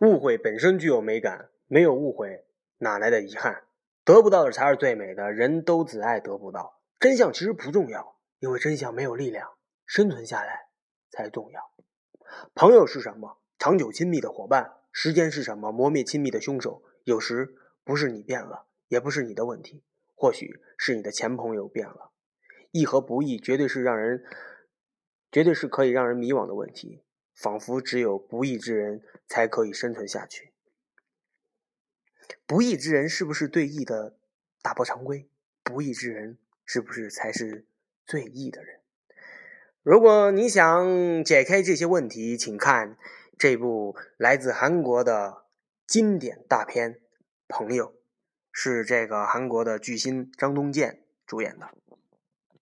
误会本身具有美感，没有误会哪来的遗憾？得不到的才是最美的，人都只爱得不到。真相其实不重要，因为真相没有力量，生存下来才重要。朋友是什么？长久亲密的伙伴。时间是什么？磨灭亲密的凶手。有时不是你变了，也不是你的问题，或许是你的前朋友变了。义和不义，绝对是让人，绝对是可以让人迷惘的问题。仿佛只有不义之人才可以生存下去。不义之人是不是对义的打破常规？不义之人是不是才是最义的人？如果你想解开这些问题，请看这部来自韩国的经典大片《朋友》，是这个韩国的巨星张东健主演的。